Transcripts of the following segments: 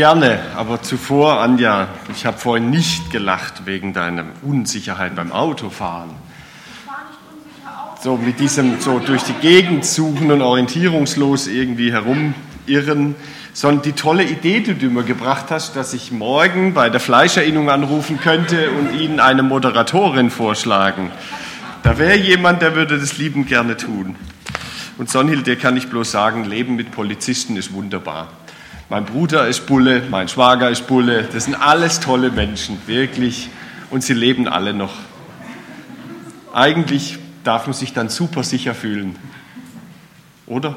Gerne, aber zuvor, Anja, ich habe vorhin nicht gelacht wegen deiner Unsicherheit beim Autofahren. So mit diesem so durch die Gegend suchen und orientierungslos irgendwie herumirren, sondern die tolle Idee, die du mir gebracht hast, dass ich morgen bei der Fleischerinnung anrufen könnte und Ihnen eine Moderatorin vorschlagen. Da wäre jemand, der würde das liebend gerne tun. Und Sonhild, dir kann ich bloß sagen, Leben mit Polizisten ist wunderbar. Mein Bruder ist Bulle, mein Schwager ist Bulle. Das sind alles tolle Menschen, wirklich. Und sie leben alle noch. Eigentlich darf man sich dann super sicher fühlen. Oder?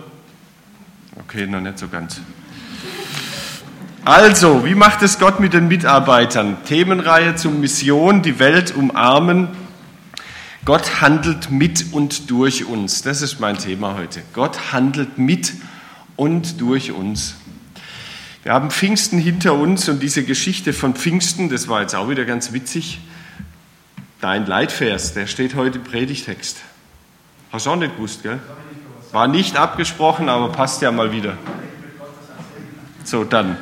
Okay, noch nicht so ganz. Also, wie macht es Gott mit den Mitarbeitern? Themenreihe zur Mission, die Welt umarmen. Gott handelt mit und durch uns. Das ist mein Thema heute. Gott handelt mit und durch uns. Wir haben Pfingsten hinter uns und diese Geschichte von Pfingsten, das war jetzt auch wieder ganz witzig. Dein Leitvers, der steht heute im Predigtext. Hast du auch nicht gewusst, gell? War nicht abgesprochen, aber passt ja mal wieder. So, dann.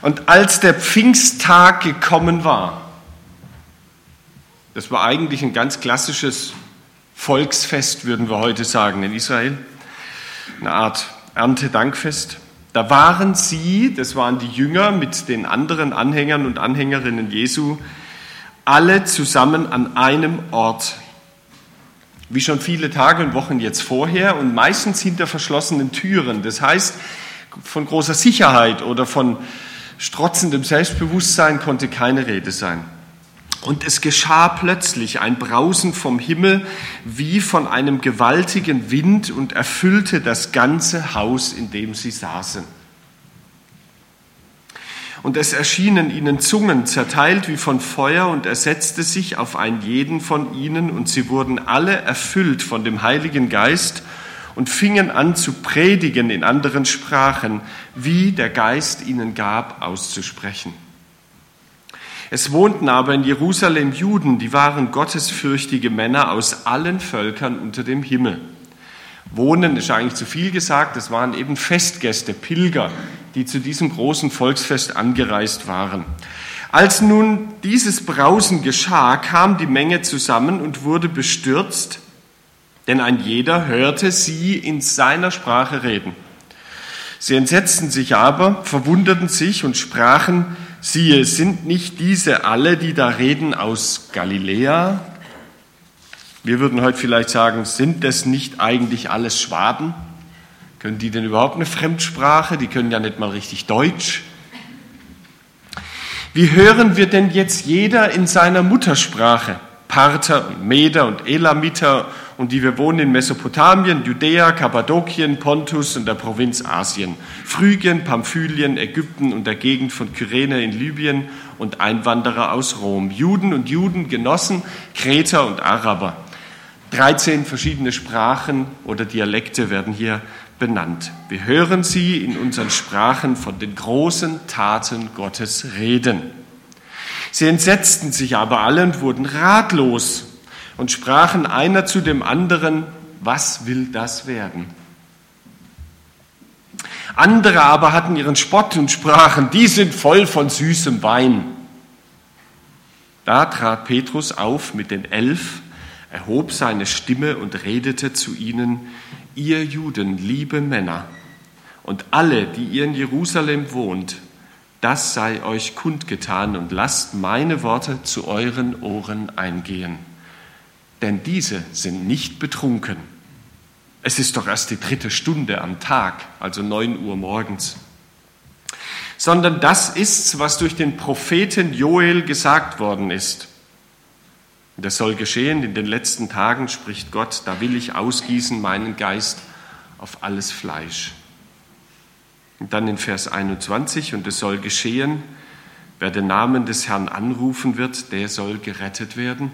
Und als der Pfingsttag gekommen war, das war eigentlich ein ganz klassisches Volksfest, würden wir heute sagen, in Israel, eine Art Erntedankfest. Da waren sie, das waren die Jünger mit den anderen Anhängern und Anhängerinnen Jesu, alle zusammen an einem Ort. Wie schon viele Tage und Wochen jetzt vorher und meistens hinter verschlossenen Türen. Das heißt, von großer Sicherheit oder von strotzendem Selbstbewusstsein konnte keine Rede sein. Und es geschah plötzlich ein Brausen vom Himmel wie von einem gewaltigen Wind und erfüllte das ganze Haus, in dem sie saßen. Und es erschienen ihnen Zungen, zerteilt wie von Feuer, und er setzte sich auf einen jeden von ihnen, und sie wurden alle erfüllt von dem Heiligen Geist und fingen an zu predigen in anderen Sprachen, wie der Geist ihnen gab, auszusprechen. Es wohnten aber in Jerusalem Juden, die waren gottesfürchtige Männer aus allen Völkern unter dem Himmel. Wohnen ist eigentlich zu viel gesagt, es waren eben Festgäste, Pilger, die zu diesem großen Volksfest angereist waren. Als nun dieses Brausen geschah, kam die Menge zusammen und wurde bestürzt, denn ein jeder hörte sie in seiner Sprache reden. Sie entsetzten sich aber, verwunderten sich und sprachen, Siehe, sind nicht diese alle, die da reden, aus Galiläa? Wir würden heute vielleicht sagen, sind das nicht eigentlich alles Schwaben? Können die denn überhaupt eine Fremdsprache? Die können ja nicht mal richtig Deutsch. Wie hören wir denn jetzt jeder in seiner Muttersprache? Parther und Meder und Elamiter und die wir wohnen in Mesopotamien, Judäa, Kappadokien, Pontus und der Provinz Asien, Phrygien, Pamphylien, Ägypten und der Gegend von Kyrene in Libyen und Einwanderer aus Rom, Juden und Judengenossen, Kreter und Araber. 13 verschiedene Sprachen oder Dialekte werden hier benannt. Wir hören sie in unseren Sprachen von den großen Taten Gottes reden. Sie entsetzten sich aber alle und wurden ratlos und sprachen einer zu dem anderen, was will das werden? Andere aber hatten ihren Spott und sprachen, die sind voll von süßem Wein. Da trat Petrus auf mit den Elf, erhob seine Stimme und redete zu ihnen, ihr Juden, liebe Männer, und alle, die ihr in Jerusalem wohnt, das sei euch kundgetan und lasst meine Worte zu euren Ohren eingehen denn diese sind nicht betrunken. Es ist doch erst die dritte Stunde am Tag, also neun Uhr morgens. Sondern das ist's, was durch den Propheten Joel gesagt worden ist. Das soll geschehen in den letzten Tagen, spricht Gott, da will ich ausgießen meinen Geist auf alles Fleisch. Und dann in Vers 21, und es soll geschehen, wer den Namen des Herrn anrufen wird, der soll gerettet werden.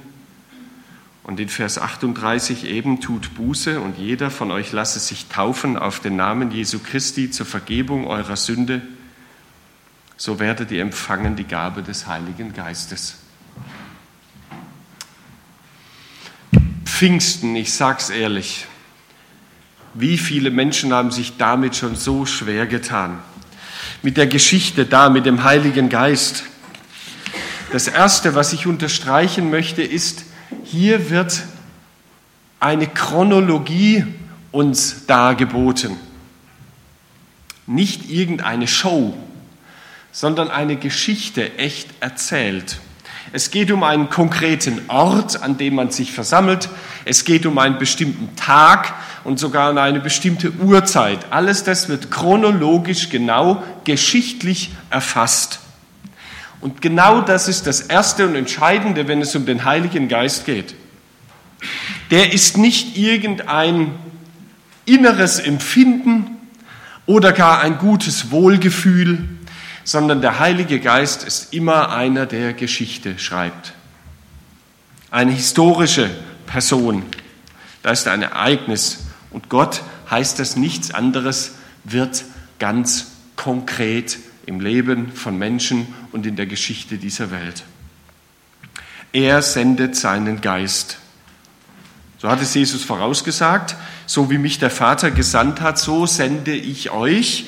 Und in Vers 38 eben tut Buße und jeder von euch lasse sich taufen auf den Namen Jesu Christi zur Vergebung eurer Sünde, so werdet ihr empfangen die Gabe des Heiligen Geistes. Pfingsten, ich sag's ehrlich, wie viele Menschen haben sich damit schon so schwer getan? mit der Geschichte da, mit dem Heiligen Geist. Das Erste, was ich unterstreichen möchte, ist, hier wird eine Chronologie uns dargeboten. Nicht irgendeine Show, sondern eine Geschichte echt erzählt. Es geht um einen konkreten Ort, an dem man sich versammelt. Es geht um einen bestimmten Tag und sogar um eine bestimmte Uhrzeit. Alles das wird chronologisch genau geschichtlich erfasst. Und genau das ist das Erste und Entscheidende, wenn es um den Heiligen Geist geht. Der ist nicht irgendein inneres Empfinden oder gar ein gutes Wohlgefühl, sondern der Heilige Geist ist immer einer, der Geschichte schreibt. Eine historische Person. Da ist ein Ereignis. Und Gott heißt das nichts anderes, wird ganz konkret im Leben von Menschen und in der Geschichte dieser Welt. Er sendet seinen Geist. So hat es Jesus vorausgesagt, so wie mich der Vater gesandt hat, so sende ich euch.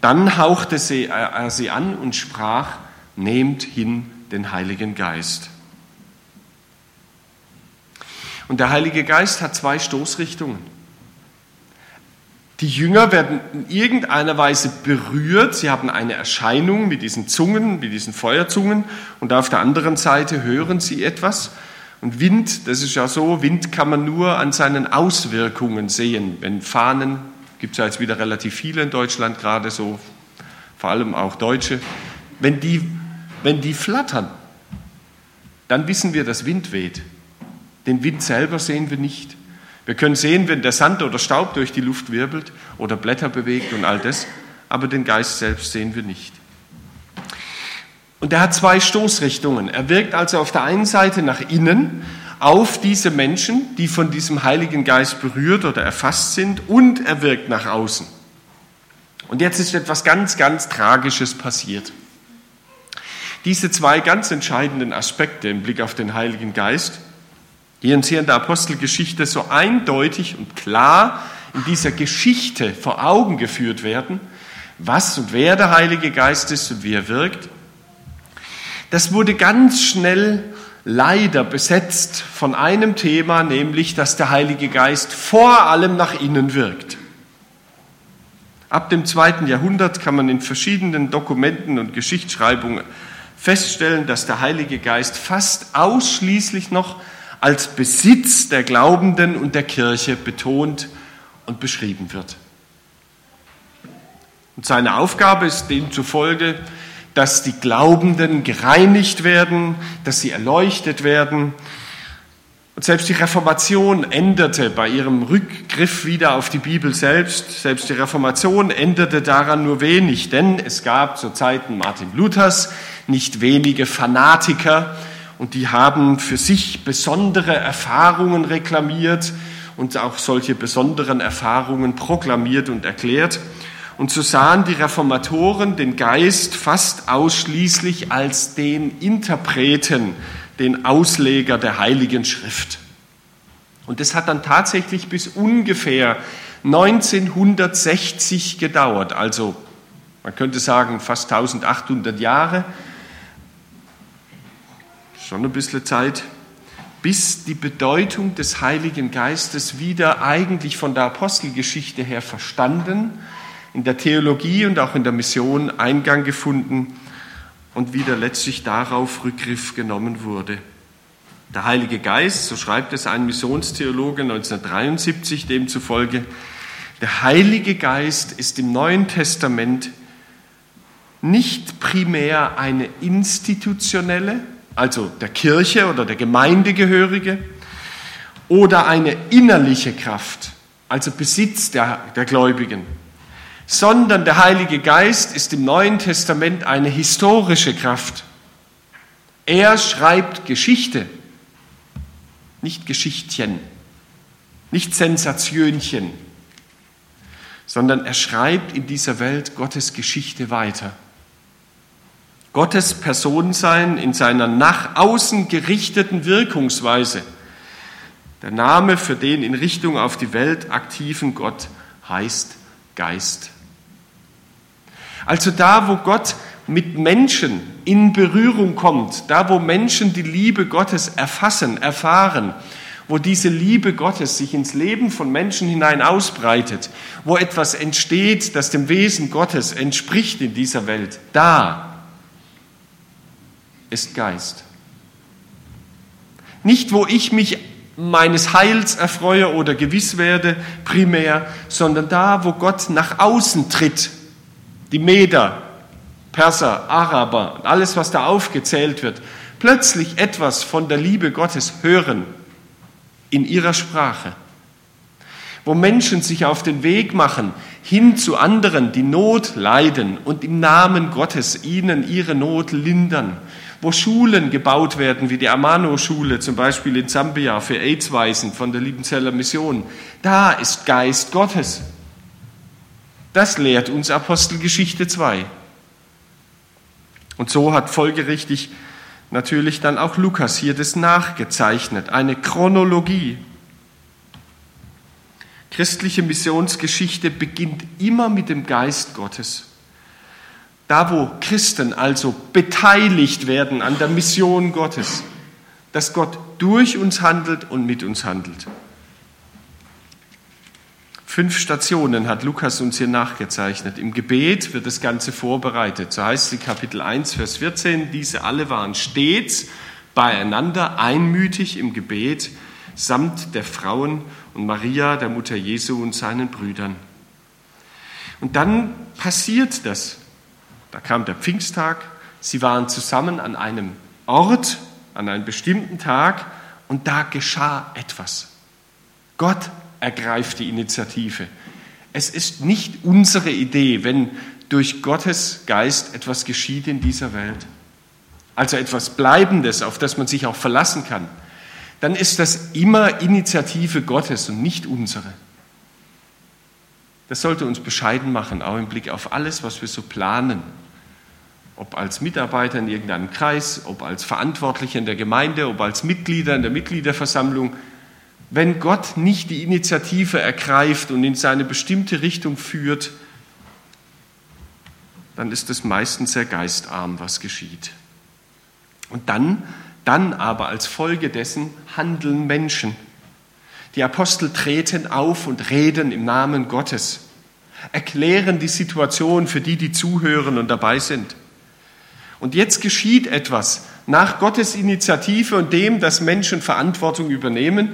Dann hauchte er sie an und sprach, nehmt hin den Heiligen Geist. Und der Heilige Geist hat zwei Stoßrichtungen. Die Jünger werden in irgendeiner Weise berührt. Sie haben eine Erscheinung mit diesen Zungen, mit diesen Feuerzungen. Und auf der anderen Seite hören sie etwas. Und Wind, das ist ja so, Wind kann man nur an seinen Auswirkungen sehen. Wenn Fahnen gibt es ja jetzt wieder relativ viele in Deutschland, gerade so, vor allem auch Deutsche. Wenn die, wenn die flattern, dann wissen wir, dass Wind weht. Den Wind selber sehen wir nicht. Wir können sehen, wenn der Sand oder Staub durch die Luft wirbelt oder Blätter bewegt und all das, aber den Geist selbst sehen wir nicht. Und er hat zwei Stoßrichtungen. Er wirkt also auf der einen Seite nach innen auf diese Menschen, die von diesem Heiligen Geist berührt oder erfasst sind, und er wirkt nach außen. Und jetzt ist etwas ganz, ganz Tragisches passiert. Diese zwei ganz entscheidenden Aspekte im Blick auf den Heiligen Geist, die uns hier in der Apostelgeschichte so eindeutig und klar in dieser Geschichte vor Augen geführt werden, was und wer der Heilige Geist ist und wie er wirkt, das wurde ganz schnell leider besetzt von einem Thema, nämlich dass der Heilige Geist vor allem nach innen wirkt. Ab dem zweiten Jahrhundert kann man in verschiedenen Dokumenten und Geschichtsschreibungen feststellen, dass der Heilige Geist fast ausschließlich noch als Besitz der Glaubenden und der Kirche betont und beschrieben wird. Und seine Aufgabe ist demzufolge, dass die Glaubenden gereinigt werden, dass sie erleuchtet werden. Und selbst die Reformation änderte bei ihrem Rückgriff wieder auf die Bibel selbst, selbst die Reformation änderte daran nur wenig, denn es gab zu Zeiten Martin Luthers nicht wenige Fanatiker und die haben für sich besondere Erfahrungen reklamiert und auch solche besonderen Erfahrungen proklamiert und erklärt. Und so sahen die Reformatoren den Geist fast ausschließlich als den Interpreten, den Ausleger der Heiligen Schrift. Und das hat dann tatsächlich bis ungefähr 1960 gedauert, also man könnte sagen fast 1800 Jahre, schon ein bisschen Zeit, bis die Bedeutung des Heiligen Geistes wieder eigentlich von der Apostelgeschichte her verstanden in der Theologie und auch in der Mission Eingang gefunden und wieder letztlich darauf Rückgriff genommen wurde. Der Heilige Geist, so schreibt es ein Missionstheologe 1973 demzufolge, der Heilige Geist ist im Neuen Testament nicht primär eine institutionelle, also der Kirche oder der Gemeindegehörige, oder eine innerliche Kraft, also Besitz der, der Gläubigen, sondern der Heilige Geist ist im Neuen Testament eine historische Kraft. Er schreibt Geschichte, nicht Geschichtchen, nicht Sensationchen, sondern er schreibt in dieser Welt Gottes Geschichte weiter. Gottes Personensein in seiner nach außen gerichteten Wirkungsweise. Der Name für den in Richtung auf die Welt aktiven Gott heißt Geist. Also da, wo Gott mit Menschen in Berührung kommt, da, wo Menschen die Liebe Gottes erfassen, erfahren, wo diese Liebe Gottes sich ins Leben von Menschen hinein ausbreitet, wo etwas entsteht, das dem Wesen Gottes entspricht in dieser Welt, da ist Geist. Nicht, wo ich mich meines Heils erfreue oder gewiss werde, primär, sondern da, wo Gott nach außen tritt. Die Meder, Perser, Araber, alles, was da aufgezählt wird, plötzlich etwas von der Liebe Gottes hören in ihrer Sprache. Wo Menschen sich auf den Weg machen hin zu anderen, die Not leiden und im Namen Gottes ihnen ihre Not lindern. Wo Schulen gebaut werden, wie die Amano-Schule zum Beispiel in Sambia für AIDS-Weisen von der Liebenzeller Mission. Da ist Geist Gottes. Das lehrt uns Apostelgeschichte 2. Und so hat folgerichtig natürlich dann auch Lukas hier das nachgezeichnet, eine Chronologie. Christliche Missionsgeschichte beginnt immer mit dem Geist Gottes. Da, wo Christen also beteiligt werden an der Mission Gottes, dass Gott durch uns handelt und mit uns handelt. Fünf Stationen hat Lukas uns hier nachgezeichnet. Im Gebet wird das Ganze vorbereitet. So heißt es in Kapitel 1, Vers 14, diese alle waren stets beieinander, einmütig im Gebet, samt der Frauen und Maria, der Mutter Jesu und seinen Brüdern. Und dann passiert das. Da kam der Pfingsttag, sie waren zusammen an einem Ort, an einem bestimmten Tag und da geschah etwas. Gott ergreift die Initiative. Es ist nicht unsere Idee, wenn durch Gottes Geist etwas geschieht in dieser Welt, also etwas Bleibendes, auf das man sich auch verlassen kann, dann ist das immer Initiative Gottes und nicht unsere. Das sollte uns bescheiden machen, auch im Blick auf alles, was wir so planen. Ob als Mitarbeiter in irgendeinem Kreis, ob als Verantwortliche in der Gemeinde, ob als Mitglieder in der Mitgliederversammlung. Wenn Gott nicht die Initiative ergreift und in seine bestimmte Richtung führt, dann ist es meistens sehr geistarm, was geschieht. Und dann, dann aber als Folge dessen handeln Menschen. Die Apostel treten auf und reden im Namen Gottes, erklären die Situation für die, die zuhören und dabei sind. Und jetzt geschieht etwas nach Gottes Initiative und dem, dass Menschen Verantwortung übernehmen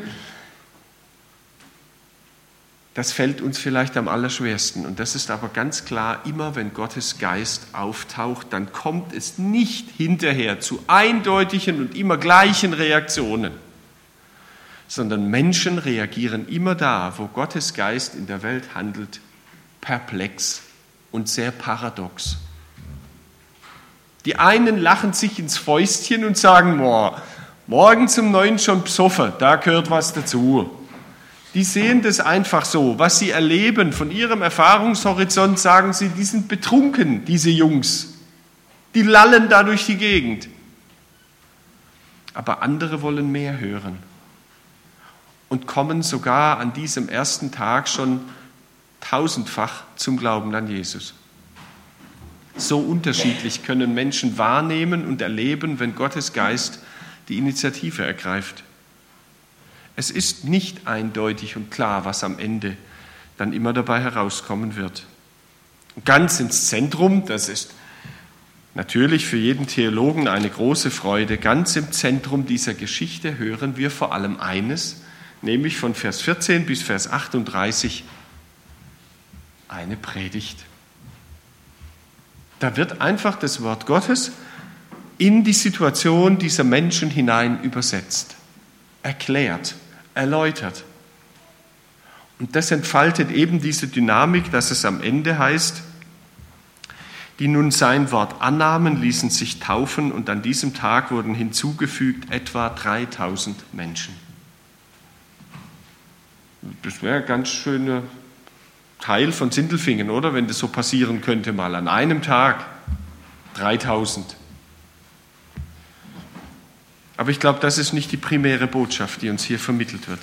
das fällt uns vielleicht am allerschwersten. Und das ist aber ganz klar, immer wenn Gottes Geist auftaucht, dann kommt es nicht hinterher zu eindeutigen und immer gleichen Reaktionen, sondern Menschen reagieren immer da, wo Gottes Geist in der Welt handelt, perplex und sehr paradox. Die einen lachen sich ins Fäustchen und sagen, boah, morgen zum Neuen schon psoffen, da gehört was dazu. Die sehen das einfach so. Was sie erleben von ihrem Erfahrungshorizont, sagen sie, die sind betrunken, diese Jungs. Die lallen da durch die Gegend. Aber andere wollen mehr hören und kommen sogar an diesem ersten Tag schon tausendfach zum Glauben an Jesus. So unterschiedlich können Menschen wahrnehmen und erleben, wenn Gottes Geist die Initiative ergreift. Es ist nicht eindeutig und klar, was am Ende dann immer dabei herauskommen wird. Ganz ins Zentrum, das ist natürlich für jeden Theologen eine große Freude, ganz im Zentrum dieser Geschichte hören wir vor allem eines, nämlich von Vers 14 bis Vers 38 eine Predigt. Da wird einfach das Wort Gottes in die Situation dieser Menschen hinein übersetzt erklärt, erläutert. Und das entfaltet eben diese Dynamik, dass es am Ende heißt, die nun sein Wort annahmen, ließen sich taufen und an diesem Tag wurden hinzugefügt etwa 3000 Menschen. Das wäre ein ganz schöner Teil von Sindelfingen, oder? Wenn das so passieren könnte, mal an einem Tag 3000. Aber ich glaube, das ist nicht die primäre Botschaft, die uns hier vermittelt wird.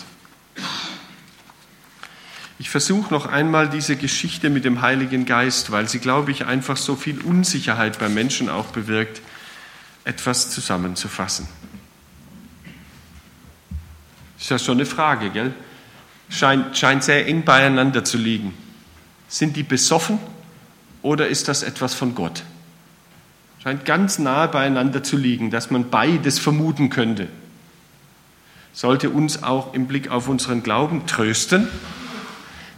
Ich versuche noch einmal diese Geschichte mit dem Heiligen Geist, weil sie, glaube ich, einfach so viel Unsicherheit bei Menschen auch bewirkt, etwas zusammenzufassen. Ist ja schon eine Frage, gell? Scheint, scheint sehr eng beieinander zu liegen. Sind die besoffen oder ist das etwas von Gott? Scheint ganz nahe beieinander zu liegen, dass man beides vermuten könnte. Sollte uns auch im Blick auf unseren Glauben trösten,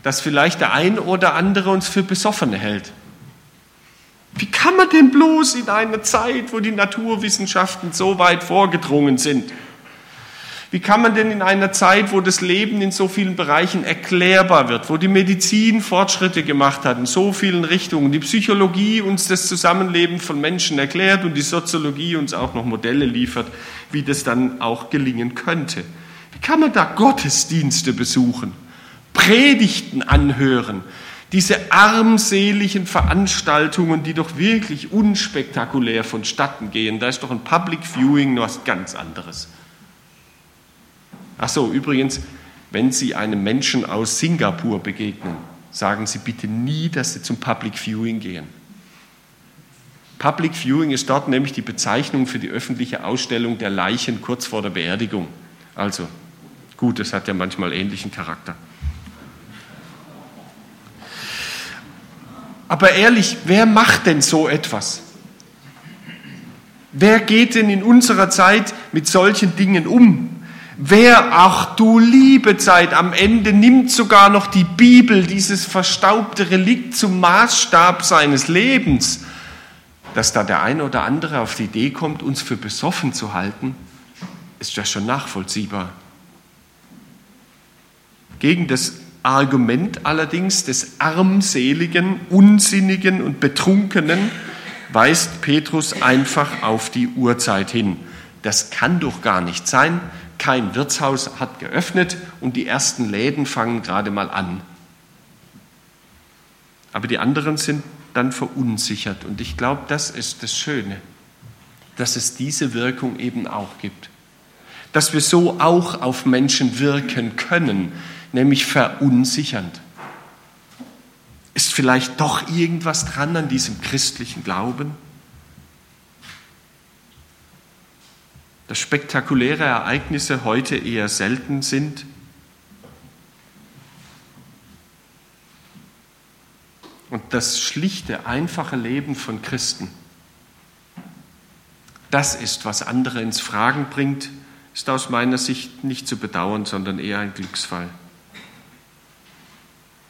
dass vielleicht der ein oder andere uns für Besoffene hält. Wie kann man denn bloß in einer Zeit, wo die Naturwissenschaften so weit vorgedrungen sind, wie kann man denn in einer Zeit, wo das Leben in so vielen Bereichen erklärbar wird, wo die Medizin Fortschritte gemacht hat in so vielen Richtungen, die Psychologie uns das Zusammenleben von Menschen erklärt und die Soziologie uns auch noch Modelle liefert, wie das dann auch gelingen könnte? Wie kann man da Gottesdienste besuchen? Predigten anhören, diese armseligen Veranstaltungen, die doch wirklich unspektakulär vonstatten gehen. Da ist doch ein Public Viewing noch was ganz anderes. Ach so, übrigens, wenn Sie einem Menschen aus Singapur begegnen, sagen Sie bitte nie, dass Sie zum Public Viewing gehen. Public Viewing ist dort nämlich die Bezeichnung für die öffentliche Ausstellung der Leichen kurz vor der Beerdigung. Also, gut, es hat ja manchmal ähnlichen Charakter. Aber ehrlich, wer macht denn so etwas? Wer geht denn in unserer Zeit mit solchen Dingen um? Wer, ach du liebe Zeit, am Ende nimmt sogar noch die Bibel, dieses verstaubte Relikt, zum Maßstab seines Lebens, dass da der eine oder andere auf die Idee kommt, uns für besoffen zu halten, ist ja schon nachvollziehbar. Gegen das Argument allerdings des armseligen, unsinnigen und betrunkenen weist Petrus einfach auf die Uhrzeit hin. Das kann doch gar nicht sein. Kein Wirtshaus hat geöffnet und die ersten Läden fangen gerade mal an. Aber die anderen sind dann verunsichert. Und ich glaube, das ist das Schöne, dass es diese Wirkung eben auch gibt. Dass wir so auch auf Menschen wirken können, nämlich verunsichernd. Ist vielleicht doch irgendwas dran an diesem christlichen Glauben? Dass spektakuläre Ereignisse heute eher selten sind? Und das schlichte, einfache Leben von Christen, das ist, was andere ins Fragen bringt, ist aus meiner Sicht nicht zu bedauern, sondern eher ein Glücksfall.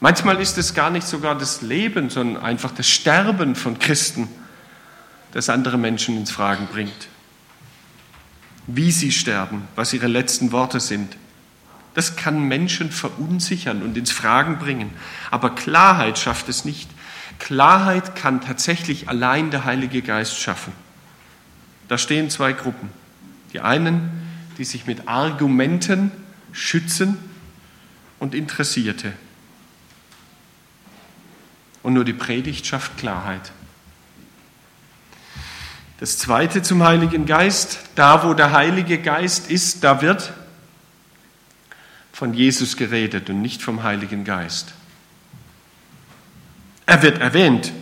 Manchmal ist es gar nicht sogar das Leben, sondern einfach das Sterben von Christen, das andere Menschen ins Fragen bringt. Wie sie sterben, was ihre letzten Worte sind. Das kann Menschen verunsichern und ins Fragen bringen. Aber Klarheit schafft es nicht. Klarheit kann tatsächlich allein der Heilige Geist schaffen. Da stehen zwei Gruppen. Die einen, die sich mit Argumenten schützen und Interessierte und nur die Predigt schafft Klarheit. Das zweite zum Heiligen Geist, da wo der Heilige Geist ist, da wird von Jesus geredet und nicht vom Heiligen Geist. Er wird erwähnt,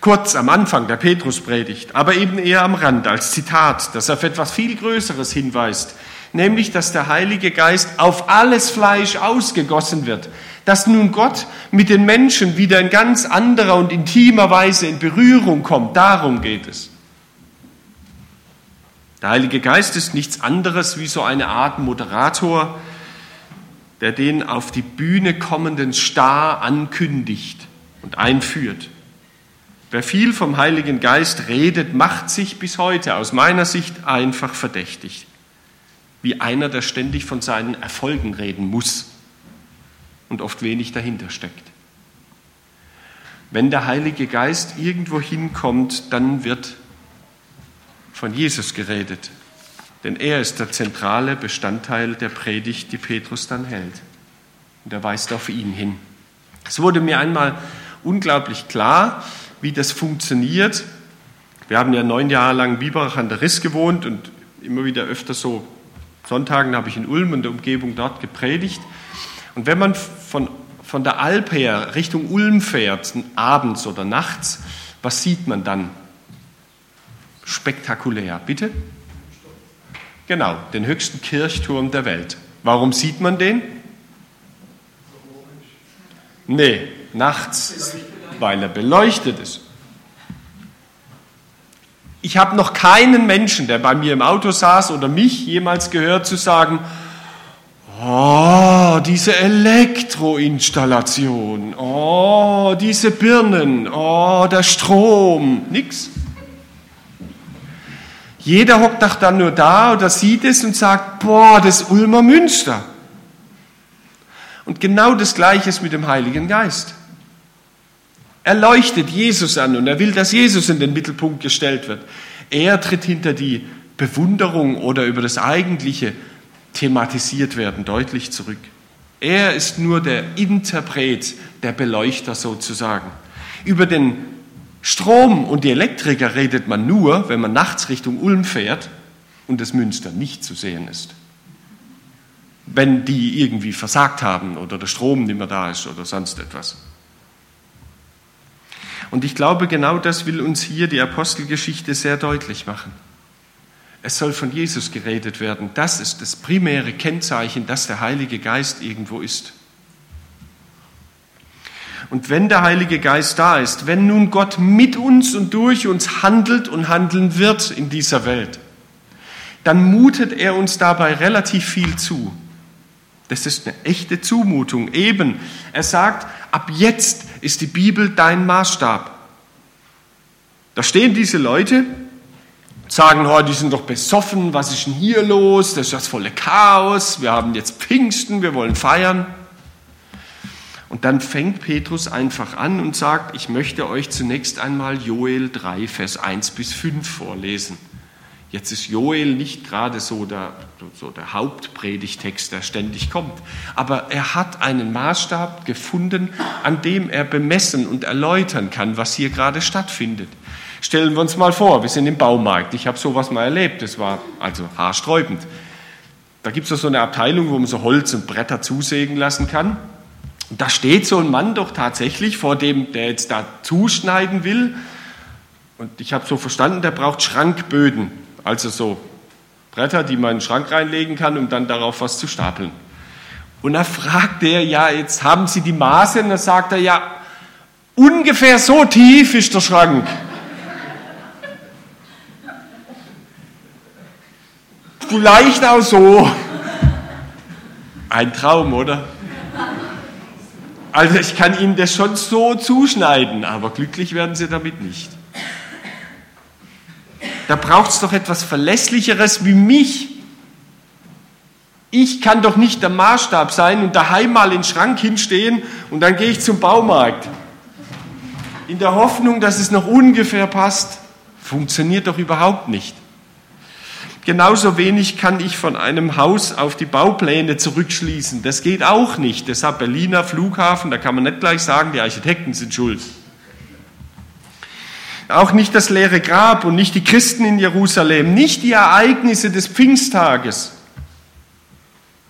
kurz am Anfang der Petruspredigt, aber eben eher am Rand als Zitat, das auf etwas viel Größeres hinweist, nämlich dass der Heilige Geist auf alles Fleisch ausgegossen wird, dass nun Gott mit den Menschen wieder in ganz anderer und intimer Weise in Berührung kommt. Darum geht es. Der Heilige Geist ist nichts anderes wie so eine Art Moderator, der den auf die Bühne kommenden Star ankündigt und einführt. Wer viel vom Heiligen Geist redet, macht sich bis heute aus meiner Sicht einfach verdächtig, wie einer, der ständig von seinen Erfolgen reden muss und oft wenig dahinter steckt. Wenn der Heilige Geist irgendwo hinkommt, dann wird von Jesus geredet. Denn er ist der zentrale Bestandteil der Predigt, die Petrus dann hält. Und er weist auf ihn hin. Es wurde mir einmal unglaublich klar, wie das funktioniert. Wir haben ja neun Jahre lang in Biberach an der Riss gewohnt und immer wieder öfter so Sonntagen habe ich in Ulm und der Umgebung dort gepredigt. Und wenn man von, von der Alp her Richtung Ulm fährt, abends oder nachts, was sieht man dann? Spektakulär. Bitte? Genau, den höchsten Kirchturm der Welt. Warum sieht man den? Nee, nachts, weil er beleuchtet ist. Ich habe noch keinen Menschen, der bei mir im Auto saß oder mich jemals gehört zu sagen, oh, diese Elektroinstallation, oh, diese Birnen, oh, der Strom, nix. Jeder hockt doch dann nur da oder sieht es und sagt, boah, das Ulmer Münster. Und genau das Gleiche ist mit dem Heiligen Geist. Er leuchtet Jesus an und er will, dass Jesus in den Mittelpunkt gestellt wird. Er tritt hinter die Bewunderung oder über das Eigentliche thematisiert werden deutlich zurück. Er ist nur der Interpret, der Beleuchter sozusagen. Über den Strom und die Elektriker redet man nur, wenn man nachts Richtung Ulm fährt und das Münster nicht zu sehen ist. Wenn die irgendwie versagt haben oder der Strom nicht mehr da ist oder sonst etwas. Und ich glaube, genau das will uns hier die Apostelgeschichte sehr deutlich machen. Es soll von Jesus geredet werden. Das ist das primäre Kennzeichen, dass der Heilige Geist irgendwo ist. Und wenn der Heilige Geist da ist, wenn nun Gott mit uns und durch uns handelt und handeln wird in dieser Welt, dann mutet er uns dabei relativ viel zu. Das ist eine echte Zumutung. Eben, er sagt, ab jetzt ist die Bibel dein Maßstab. Da stehen diese Leute, sagen, oh, die sind doch besoffen, was ist denn hier los? Das ist das volle Chaos, wir haben jetzt Pfingsten, wir wollen feiern. Und dann fängt Petrus einfach an und sagt, ich möchte euch zunächst einmal Joel 3, Vers 1 bis 5 vorlesen. Jetzt ist Joel nicht gerade so der, so der Hauptpredigtext, der ständig kommt, aber er hat einen Maßstab gefunden, an dem er bemessen und erläutern kann, was hier gerade stattfindet. Stellen wir uns mal vor, wir sind im Baumarkt. Ich habe sowas mal erlebt, das war also haarsträubend. Da gibt es so eine Abteilung, wo man so Holz und Bretter zusägen lassen kann. Und da steht so ein Mann doch tatsächlich vor dem, der jetzt da zuschneiden will. Und ich habe so verstanden, der braucht Schrankböden, also so Bretter, die man in den Schrank reinlegen kann, um dann darauf was zu stapeln. Und da fragt er, ja, jetzt haben Sie die Maße? Und dann sagt er, ja, ungefähr so tief ist der Schrank. Vielleicht auch so. Ein Traum, oder? Also ich kann Ihnen das schon so zuschneiden, aber glücklich werden Sie damit nicht. Da braucht es doch etwas Verlässlicheres wie mich. Ich kann doch nicht der Maßstab sein und daheim mal in den Schrank hinstehen und dann gehe ich zum Baumarkt. In der Hoffnung, dass es noch ungefähr passt. Funktioniert doch überhaupt nicht. Genauso wenig kann ich von einem Haus auf die Baupläne zurückschließen. Das geht auch nicht. Deshalb Berliner Flughafen, da kann man nicht gleich sagen, die Architekten sind schuld. Auch nicht das leere Grab und nicht die Christen in Jerusalem, nicht die Ereignisse des Pfingsttages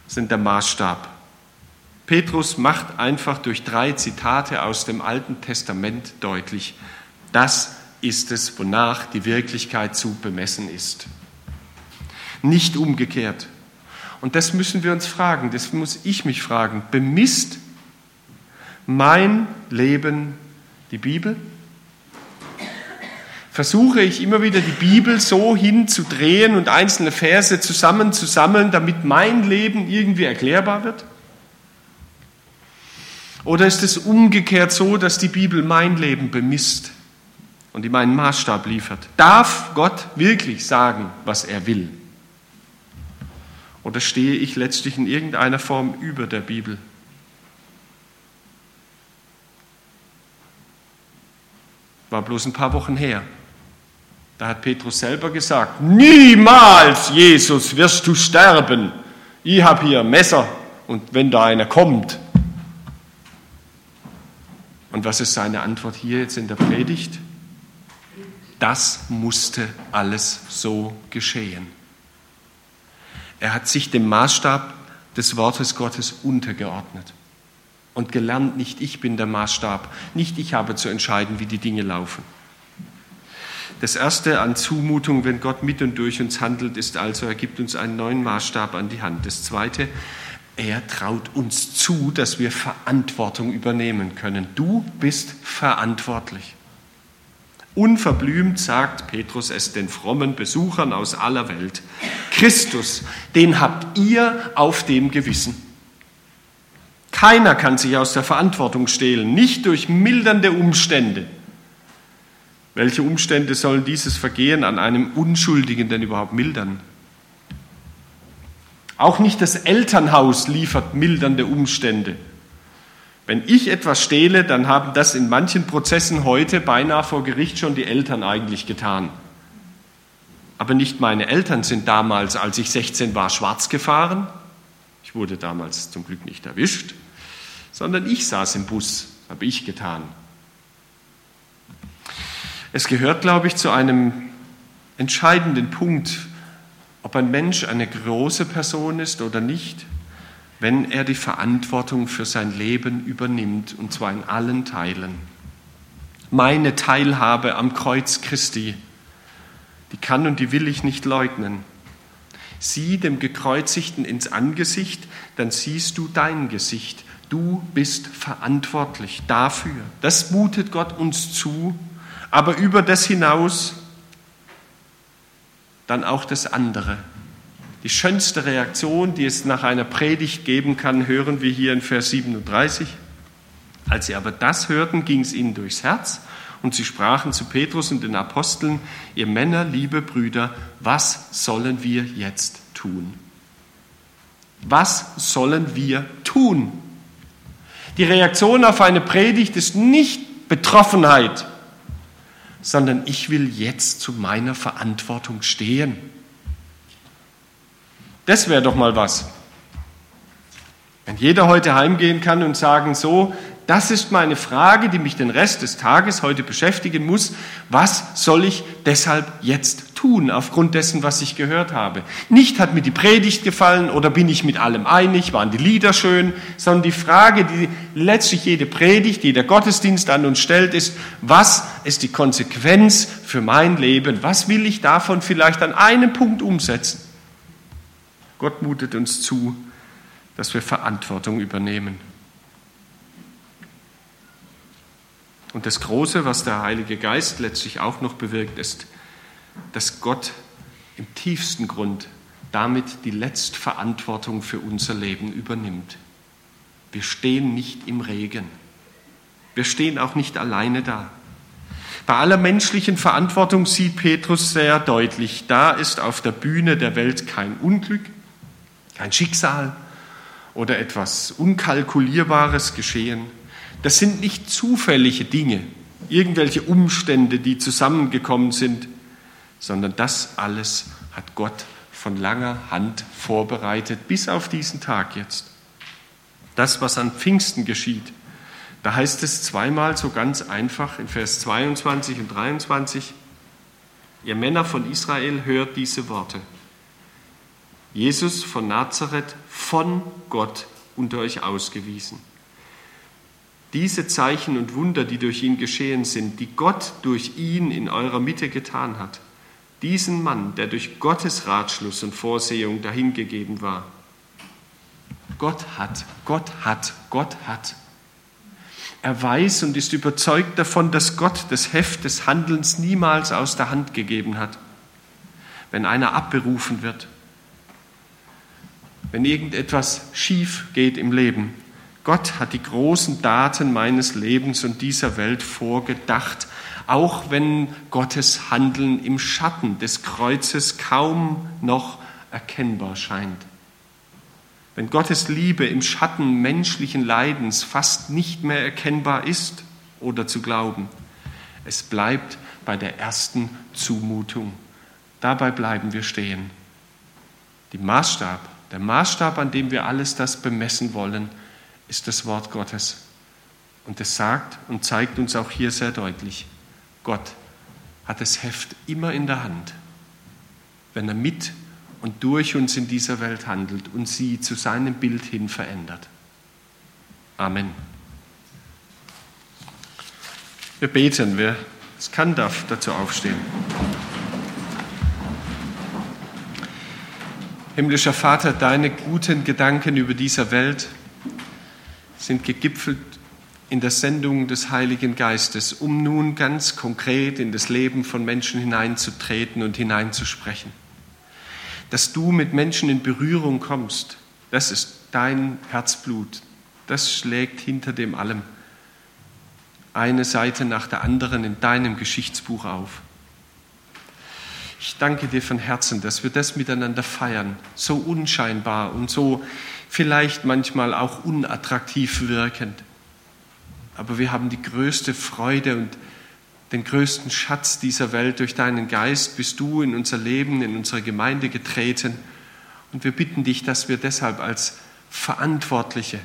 sind der Maßstab. Petrus macht einfach durch drei Zitate aus dem Alten Testament deutlich, das ist es, wonach die Wirklichkeit zu bemessen ist nicht umgekehrt. Und das müssen wir uns fragen, das muss ich mich fragen. Bemisst mein Leben die Bibel? Versuche ich immer wieder die Bibel so hinzudrehen und einzelne Verse zusammenzusammeln, damit mein Leben irgendwie erklärbar wird? Oder ist es umgekehrt so, dass die Bibel mein Leben bemisst und ihm einen Maßstab liefert? Darf Gott wirklich sagen, was er will? Oder stehe ich letztlich in irgendeiner Form über der Bibel? War bloß ein paar Wochen her. Da hat Petrus selber gesagt, niemals, Jesus, wirst du sterben. Ich habe hier ein Messer und wenn da einer kommt. Und was ist seine Antwort hier jetzt in der Predigt? Das musste alles so geschehen. Er hat sich dem Maßstab des Wortes Gottes untergeordnet und gelernt, nicht ich bin der Maßstab, nicht ich habe zu entscheiden, wie die Dinge laufen. Das erste an Zumutung, wenn Gott mit und durch uns handelt, ist also, er gibt uns einen neuen Maßstab an die Hand. Das zweite, er traut uns zu, dass wir Verantwortung übernehmen können. Du bist verantwortlich. Unverblümt sagt Petrus es den frommen Besuchern aus aller Welt. Christus, den habt ihr auf dem Gewissen. Keiner kann sich aus der Verantwortung stehlen, nicht durch mildernde Umstände. Welche Umstände sollen dieses Vergehen an einem Unschuldigen denn überhaupt mildern? Auch nicht das Elternhaus liefert mildernde Umstände. Wenn ich etwas stehle, dann haben das in manchen Prozessen heute beinahe vor Gericht schon die Eltern eigentlich getan. Aber nicht meine Eltern sind damals, als ich 16 war, schwarz gefahren. Ich wurde damals zum Glück nicht erwischt, sondern ich saß im Bus, habe ich getan. Es gehört, glaube ich, zu einem entscheidenden Punkt ob ein Mensch eine große Person ist oder nicht, wenn er die Verantwortung für sein Leben übernimmt, und zwar in allen Teilen. Meine Teilhabe am Kreuz Christi, die kann und die will ich nicht leugnen. Sieh dem Gekreuzigten ins Angesicht, dann siehst du dein Gesicht. Du bist verantwortlich dafür. Das mutet Gott uns zu, aber über das hinaus dann auch das andere. Die schönste Reaktion, die es nach einer Predigt geben kann, hören wir hier in Vers 37. Als sie aber das hörten, ging es ihnen durchs Herz und sie sprachen zu Petrus und den Aposteln, ihr Männer, liebe Brüder, was sollen wir jetzt tun? Was sollen wir tun? Die Reaktion auf eine Predigt ist nicht Betroffenheit, sondern ich will jetzt zu meiner Verantwortung stehen. Das wäre doch mal was. Wenn jeder heute heimgehen kann und sagen, so, das ist meine Frage, die mich den Rest des Tages heute beschäftigen muss. Was soll ich deshalb jetzt tun, aufgrund dessen, was ich gehört habe? Nicht hat mir die Predigt gefallen oder bin ich mit allem einig, waren die Lieder schön, sondern die Frage, die letztlich jede Predigt, jeder Gottesdienst an uns stellt, ist, was ist die Konsequenz für mein Leben? Was will ich davon vielleicht an einem Punkt umsetzen? Gott mutet uns zu, dass wir Verantwortung übernehmen. Und das Große, was der Heilige Geist letztlich auch noch bewirkt, ist, dass Gott im tiefsten Grund damit die Letztverantwortung für unser Leben übernimmt. Wir stehen nicht im Regen. Wir stehen auch nicht alleine da. Bei aller menschlichen Verantwortung sieht Petrus sehr deutlich, da ist auf der Bühne der Welt kein Unglück, kein Schicksal oder etwas Unkalkulierbares geschehen, das sind nicht zufällige Dinge, irgendwelche Umstände, die zusammengekommen sind, sondern das alles hat Gott von langer Hand vorbereitet, bis auf diesen Tag jetzt. Das, was an Pfingsten geschieht, da heißt es zweimal so ganz einfach in Vers 22 und 23, ihr Männer von Israel hört diese Worte. Jesus von Nazareth von Gott unter euch ausgewiesen diese Zeichen und Wunder, die durch ihn geschehen sind, die Gott durch ihn in eurer Mitte getan hat, diesen Mann, der durch Gottes Ratschluss und Vorsehung dahingegeben war. Gott hat, Gott hat, Gott hat. Er weiß und ist überzeugt davon, dass Gott das Heft des Handelns niemals aus der Hand gegeben hat. Wenn einer abberufen wird, wenn irgendetwas schief geht im Leben, Gott hat die großen Daten meines Lebens und dieser Welt vorgedacht, auch wenn Gottes Handeln im Schatten des Kreuzes kaum noch erkennbar scheint. Wenn Gottes Liebe im Schatten menschlichen Leidens fast nicht mehr erkennbar ist oder zu glauben, es bleibt bei der ersten Zumutung. Dabei bleiben wir stehen. Die Maßstab, der Maßstab, an dem wir alles das bemessen wollen, ist das Wort Gottes. Und es sagt und zeigt uns auch hier sehr deutlich, Gott hat das Heft immer in der Hand. Wenn er mit und durch uns in dieser Welt handelt und sie zu seinem Bild hin verändert. Amen. Wir beten, wer es kann, darf dazu aufstehen. Himmlischer Vater, deine guten Gedanken über diese Welt sind gegipfelt in der Sendung des Heiligen Geistes, um nun ganz konkret in das Leben von Menschen hineinzutreten und hineinzusprechen. Dass du mit Menschen in Berührung kommst, das ist dein Herzblut, das schlägt hinter dem allem eine Seite nach der anderen in deinem Geschichtsbuch auf. Ich danke dir von Herzen, dass wir das miteinander feiern, so unscheinbar und so vielleicht manchmal auch unattraktiv wirkend. Aber wir haben die größte Freude und den größten Schatz dieser Welt durch deinen Geist bist du in unser Leben, in unsere Gemeinde getreten. Und wir bitten dich, dass wir deshalb als Verantwortliche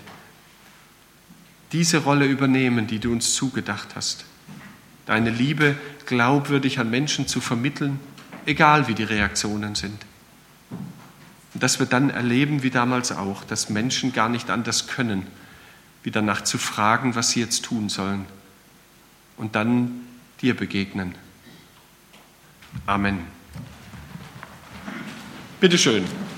diese Rolle übernehmen, die du uns zugedacht hast. Deine Liebe glaubwürdig an Menschen zu vermitteln, egal wie die Reaktionen sind. Und dass wir dann erleben, wie damals auch, dass Menschen gar nicht anders können, wie danach zu fragen, was sie jetzt tun sollen. Und dann dir begegnen. Amen. Bitteschön. schön.